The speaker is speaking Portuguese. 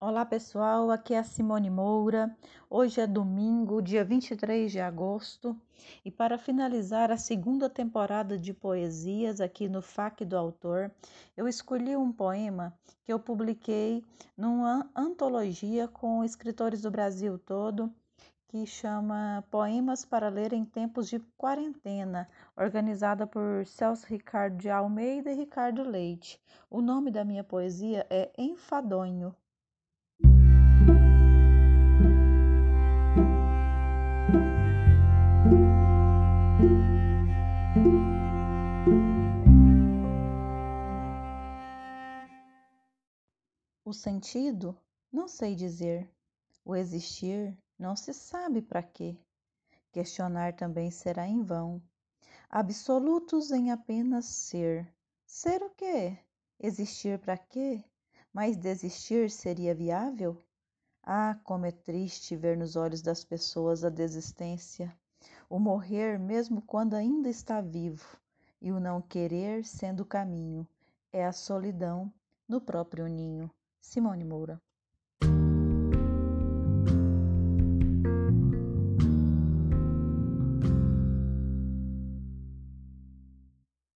Olá pessoal, aqui é a Simone Moura. Hoje é domingo, dia 23 de agosto, e para finalizar a segunda temporada de poesias aqui no FAQ do Autor, eu escolhi um poema que eu publiquei numa antologia com escritores do Brasil todo, que chama Poemas para Ler em Tempos de Quarentena, organizada por Celso Ricardo de Almeida e Ricardo Leite. O nome da minha poesia é Enfadonho. O sentido, não sei dizer. O existir, não se sabe para quê. Questionar também será em vão. Absolutos em apenas ser. Ser o quê? Existir para quê? Mas desistir seria viável? Ah, como é triste ver nos olhos das pessoas a desistência, o morrer mesmo quando ainda está vivo, e o não querer sendo o caminho, é a solidão no próprio ninho. Simone Moura